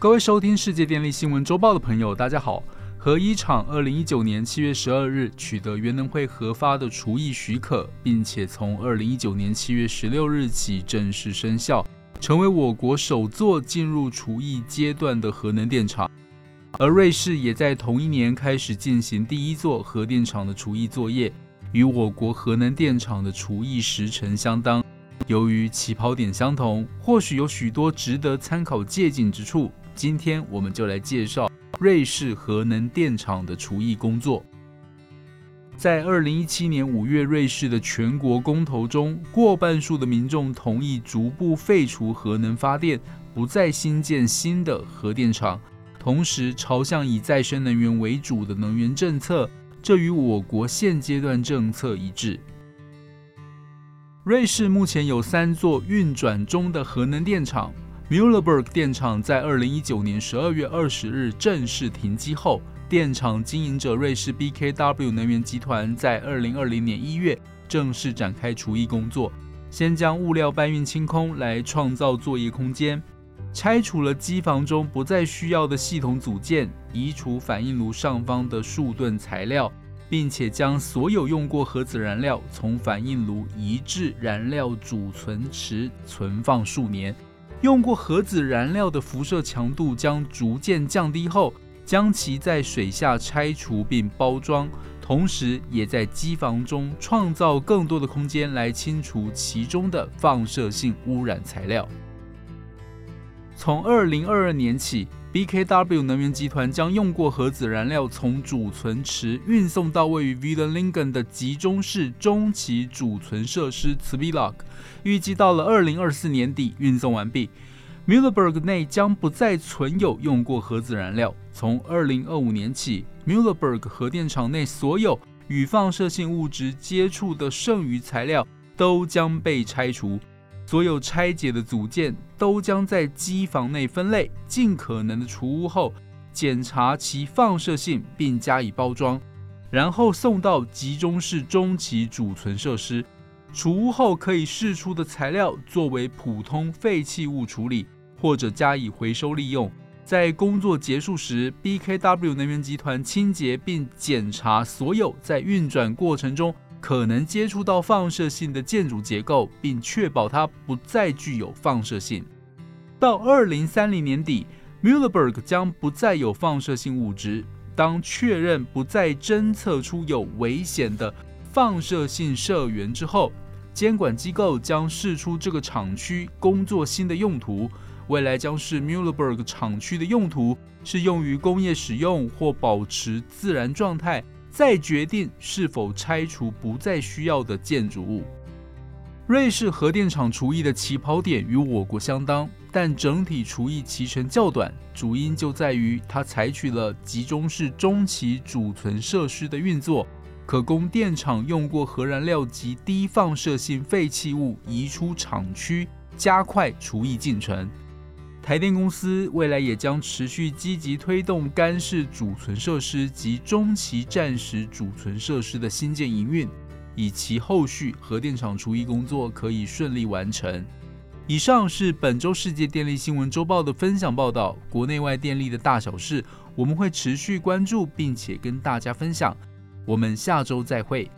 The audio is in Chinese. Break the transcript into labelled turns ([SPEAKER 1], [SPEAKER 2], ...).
[SPEAKER 1] 各位收听世界电力新闻周报的朋友，大家好。核一厂二零一九年七月十二日取得原能会核发的除役许可，并且从二零一九年七月十六日起正式生效，成为我国首座进入除役阶段的核能电厂。而瑞士也在同一年开始进行第一座核电厂的除役作业，与我国核能电厂的除役时程相当。由于起跑点相同，或许有许多值得参考借鉴之处。今天我们就来介绍瑞士核能电厂的除役工作。在二零一七年五月，瑞士的全国公投中，过半数的民众同意逐步废除核能发电，不再新建新的核电厂，同时朝向以再生能源为主的能源政策，这与我国现阶段政策一致。瑞士目前有三座运转中的核能电厂。Müllerberg 电厂在二零一九年十二月二十日正式停机后，电厂经营者瑞士 BKW 能源集团在二零二零年一月正式展开除役工作，先将物料搬运清空来创造作业空间，拆除了机房中不再需要的系统组件，移除反应炉上方的数吨材料，并且将所有用过核子燃料从反应炉移至燃料储存池存放数年。用过核子燃料的辐射强度将逐渐降低后，将其在水下拆除并包装，同时也在机房中创造更多的空间来清除其中的放射性污染材料。从二零二二年起，BKW 能源集团将用过核子燃料从储存池运送到位于 Villingen 的集中式中期储存设施 z v i l o g 预计到了二零二四年底运送完毕。Müllerberg 内将不再存有用过核子燃料。从二零二五年起，Müllerberg 核电厂内所有与放射性物质接触的剩余材料都将被拆除。所有拆解的组件都将在机房内分类，尽可能的除污后检查其放射性，并加以包装，然后送到集中式中期储存设施。除污后可以释出的材料作为普通废弃物处理，或者加以回收利用。在工作结束时，BKW 能源集团清洁并检查所有在运转过程中。可能接触到放射性的建筑结构，并确保它不再具有放射性。到二零三零年底，Mühleberg 将不再有放射性物质。当确认不再侦测出有危险的放射性射源之后，监管机构将释出这个厂区工作新的用途。未来将是 Mühleberg 厂区的用途是用于工业使用或保持自然状态。再决定是否拆除不再需要的建筑物。瑞士核电厂除役的起跑点与我国相当，但整体除役期程较短，主因就在于它采取了集中式中期储存设施的运作，可供电厂用过核燃料及低放射性废弃物移出厂区，加快除役进程。台电公司未来也将持续积极推动干式储存设施及中期战时储存设施的新建营运，以其后续核电厂除役工作可以顺利完成。以上是本周世界电力新闻周报的分享报道，国内外电力的大小事，我们会持续关注并且跟大家分享。我们下周再会。